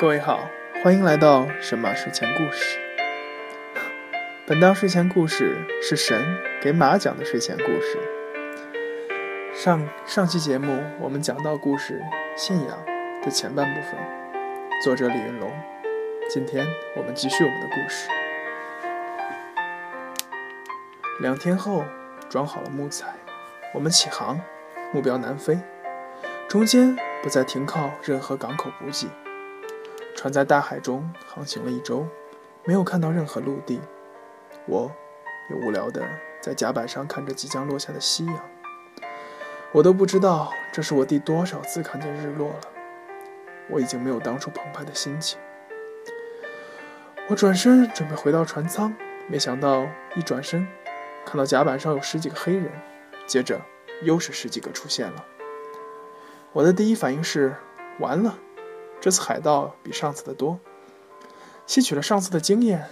各位好，欢迎来到神马睡前故事。本档睡前故事是神给马讲的睡前故事。上上期节目我们讲到故事《信仰》的前半部分，作者李云龙。今天我们继续我们的故事。两天后，装好了木材，我们起航，目标南非，中间不再停靠任何港口补给。船在大海中航行了一周，没有看到任何陆地。我也无聊地在甲板上看着即将落下的夕阳。我都不知道这是我第多少次看见日落了。我已经没有当初澎湃的心情。我转身准备回到船舱，没想到一转身，看到甲板上有十几个黑人，接着又是十几个出现了。我的第一反应是：完了。这次海盗比上次的多。吸取了上次的经验，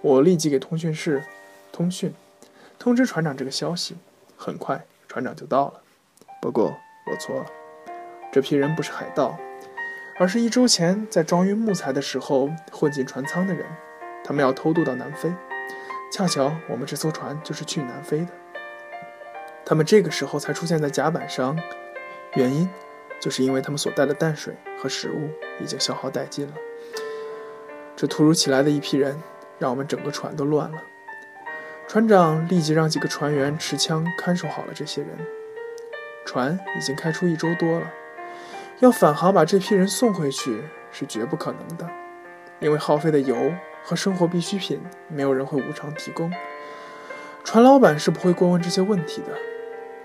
我立即给通讯室通讯，通知船长这个消息。很快，船长就到了。不过我错了，这批人不是海盗，而是一周前在装运木材的时候混进船舱的人。他们要偷渡到南非，恰巧我们这艘船就是去南非的。他们这个时候才出现在甲板上，原因。就是因为他们所带的淡水和食物已经消耗殆尽了。这突如其来的一批人，让我们整个船都乱了。船长立即让几个船员持枪看守好了这些人。船已经开出一周多了，要返航把这批人送回去是绝不可能的，因为耗费的油和生活必需品，没有人会无偿提供。船老板是不会过问这些问题的，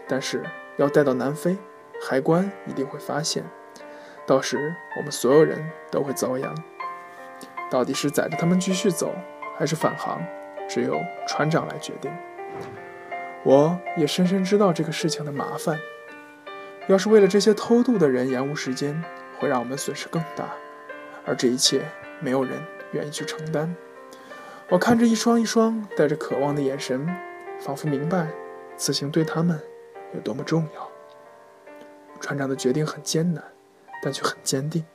但是要带到南非。海关一定会发现，到时我们所有人都会遭殃。到底是载着他们继续走，还是返航，只有船长来决定。我也深深知道这个事情的麻烦。要是为了这些偷渡的人延误时间，会让我们损失更大，而这一切没有人愿意去承担。我看着一双一双带着渴望的眼神，仿佛明白此行对他们有多么重要。船长的决定很艰难，但却很坚定，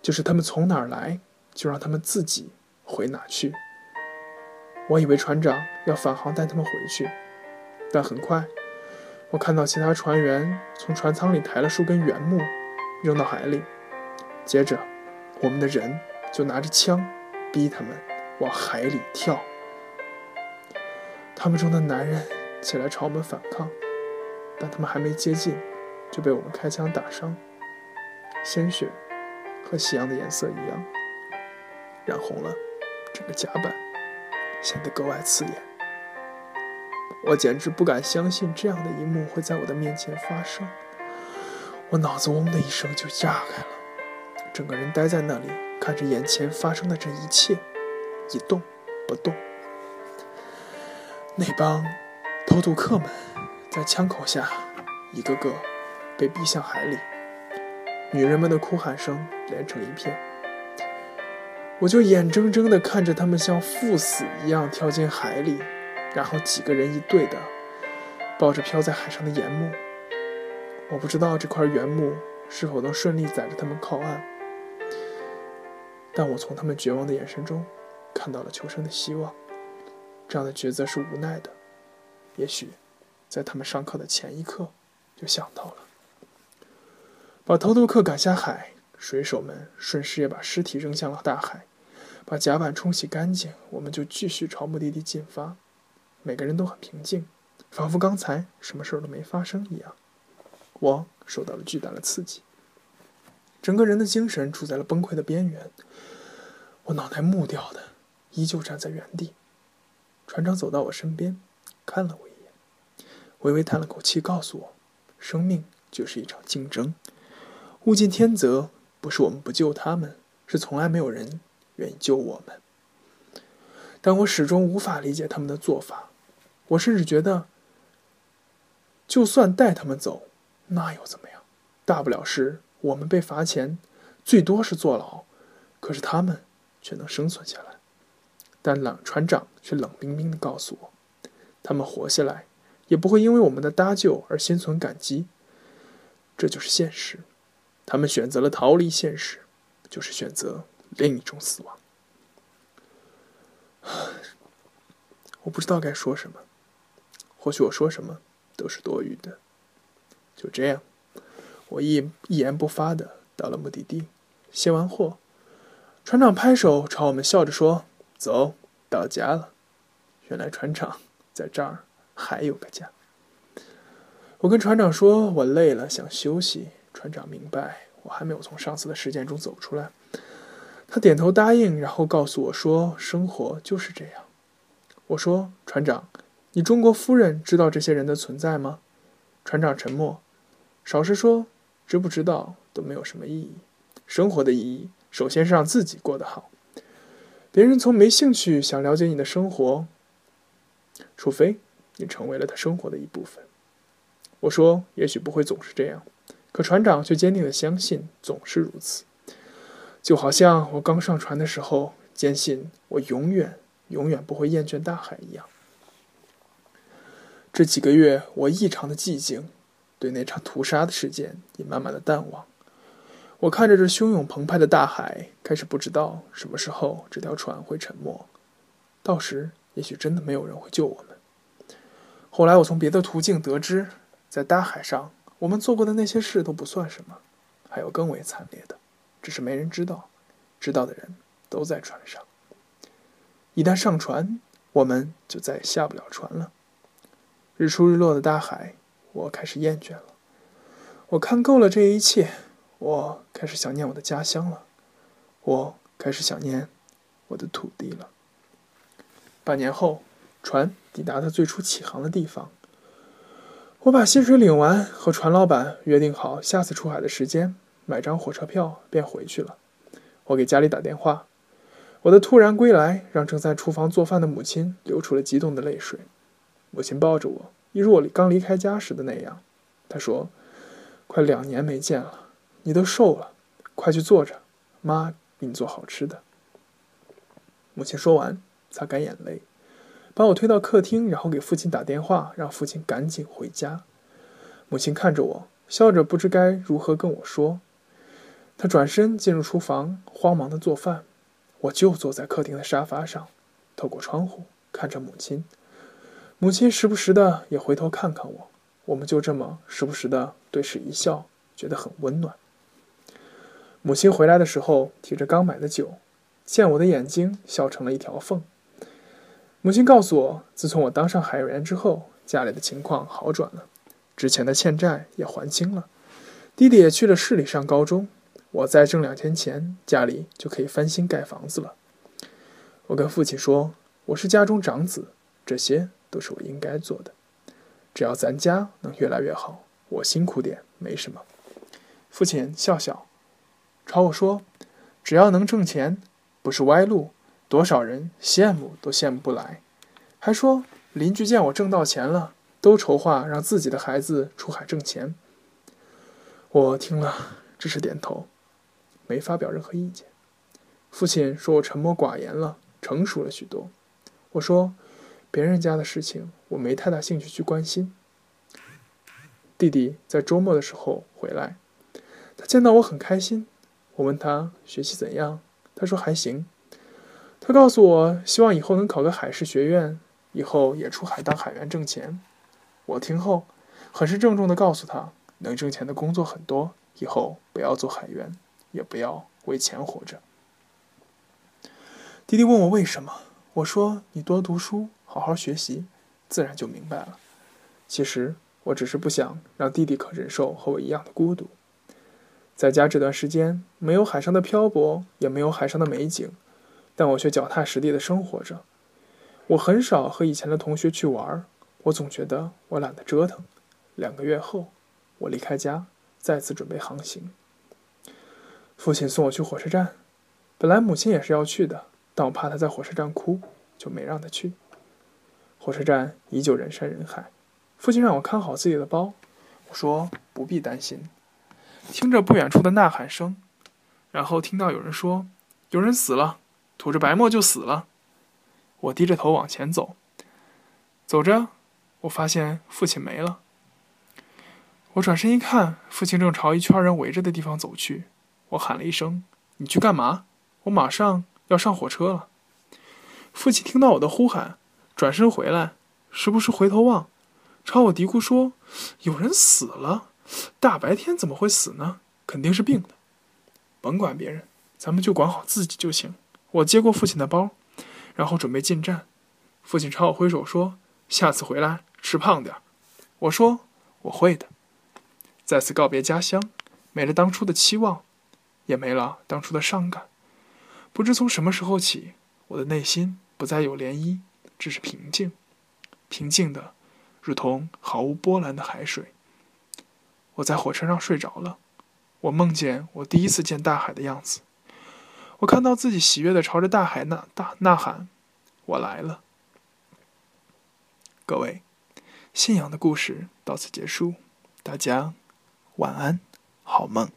就是他们从哪儿来，就让他们自己回哪去。我以为船长要返航带他们回去，但很快，我看到其他船员从船舱里抬了数根原木，扔到海里，接着，我们的人就拿着枪，逼他们往海里跳。他们中的男人起来朝我们反抗，但他们还没接近。就被我们开枪打伤，鲜血和夕阳的颜色一样，染红了整个甲板，显得格外刺眼。我简直不敢相信这样的一幕会在我的面前发生，我脑子嗡的一声就炸开了，整个人呆在那里，看着眼前发生的这一切，一动不动。那帮偷渡客们在枪口下，一个个。被逼向海里，女人们的哭喊声连成一片。我就眼睁睁地看着他们像赴死一样跳进海里，然后几个人一队的抱着漂在海上的岩木。我不知道这块原木是否能顺利载着他们靠岸，但我从他们绝望的眼神中看到了求生的希望。这样的抉择是无奈的，也许在他们上课的前一刻就想到了。把偷渡客赶下海，水手们顺势也把尸体扔向了大海，把甲板冲洗干净，我们就继续朝目的地进发。每个人都很平静，仿佛刚才什么事儿都没发生一样。我受到了巨大的刺激，整个人的精神处在了崩溃的边缘。我脑袋木掉的，依旧站在原地。船长走到我身边，看了我一眼，微微叹了口气，告诉我：生命就是一场竞争。物竞天择，不是我们不救他们，是从来没有人愿意救我们。但我始终无法理解他们的做法。我甚至觉得，就算带他们走，那又怎么样？大不了是我们被罚钱，最多是坐牢，可是他们却能生存下来。但冷船长却冷冰冰的告诉我，他们活下来，也不会因为我们的搭救而心存感激。这就是现实。他们选择了逃离现实，就是选择另一种死亡。我不知道该说什么，或许我说什么都是多余的。就这样，我一一言不发的到了目的地，卸完货，船长拍手朝我们笑着说：“走到家了。”原来船长在这儿还有个家。我跟船长说：“我累了，想休息。”船长明白我还没有从上次的事件中走出来，他点头答应，然后告诉我说：“生活就是这样。”我说：“船长，你中国夫人知道这些人的存在吗？”船长沉默，少时说：“知不知道都没有什么意义。生活的意义，首先是让自己过得好。别人从没兴趣想了解你的生活，除非你成为了他生活的一部分。”我说：“也许不会总是这样。”可船长却坚定的相信总是如此，就好像我刚上船的时候坚信我永远。永远不会厌倦大海一样。这几个月，我异常的寂静，对那场屠杀的事件也慢慢的淡忘。我看着这汹涌澎湃的大海，开始不知道什么时候这条船会沉没，到时也许真的没有人会救我们。后来，我从别的途径得知，在大海上，我们做过的那些事都不算什么，还有更为惨烈的，只是没人知道，知道的人都在船上。一旦上船，我们就再也下不了船了。日出日落的大海，我开始厌倦了。我看够了这一切，我开始想念我的家乡了。我开始想念我的土地了。半年后，船抵达它最初起航的地方。我把薪水领完，和船老板约定好下次出海的时间，买张火车票便回去了。我给家里打电话。我的突然归来，让正在厨房做饭的母亲流出了激动的泪水。母亲抱着我，一如我刚离开家时的那样。她说：“快两年没见了，你都瘦了，快去坐着，妈给你做好吃的。”母亲说完，擦干眼泪，把我推到客厅，然后给父亲打电话，让父亲赶紧回家。母亲看着我，笑着，不知该如何跟我说。她转身进入厨房，慌忙的做饭。我就坐在客厅的沙发上，透过窗户看着母亲。母亲时不时的也回头看看我，我们就这么时不时的对视一笑，觉得很温暖。母亲回来的时候提着刚买的酒，见我的眼睛笑成了一条缝。母亲告诉我，自从我当上海员之后，家里的情况好转了，之前的欠债也还清了，弟弟也去了市里上高中。我再挣两天钱，家里就可以翻新盖房子了。我跟父亲说：“我是家中长子，这些都是我应该做的。只要咱家能越来越好，我辛苦点没什么。”父亲笑笑，朝我说：“只要能挣钱，不是歪路，多少人羡慕都羡慕不来。”还说邻居见我挣到钱了，都筹划让自己的孩子出海挣钱。我听了，只是点头。没发表任何意见。父亲说我沉默寡言了，成熟了许多。我说，别人家的事情我没太大兴趣去关心。弟弟在周末的时候回来，他见到我很开心。我问他学习怎样，他说还行。他告诉我希望以后能考个海事学院，以后也出海当海员挣钱。我听后，很是郑重的告诉他，能挣钱的工作很多，以后不要做海员。也不要为钱活着。弟弟问我为什么，我说你多读书，好好学习，自然就明白了。其实我只是不想让弟弟可忍受和我一样的孤独。在家这段时间，没有海上的漂泊，也没有海上的美景，但我却脚踏实地的生活着。我很少和以前的同学去玩，我总觉得我懒得折腾。两个月后，我离开家，再次准备航行。父亲送我去火车站，本来母亲也是要去的，但我怕她在火车站哭，就没让她去。火车站依旧人山人海，父亲让我看好自己的包，我说不必担心。听着不远处的呐喊声，然后听到有人说：“有人死了，吐着白沫就死了。”我低着头往前走，走着，我发现父亲没了。我转身一看，父亲正朝一圈人围着的地方走去。我喊了一声：“你去干嘛？我马上要上火车了。”父亲听到我的呼喊，转身回来，时不时回头望，朝我嘀咕说：“有人死了，大白天怎么会死呢？肯定是病的。甭管别人，咱们就管好自己就行。”我接过父亲的包，然后准备进站。父亲朝我挥手说：“下次回来吃胖点我说：“我会的。”再次告别家乡，没了当初的期望，也没了当初的伤感。不知从什么时候起，我的内心不再有涟漪，只是平静，平静的，如同毫无波澜的海水。我在火车上睡着了，我梦见我第一次见大海的样子。我看到自己喜悦的朝着大海呐大呐喊：“我来了！”各位，信仰的故事到此结束，大家晚安，好梦。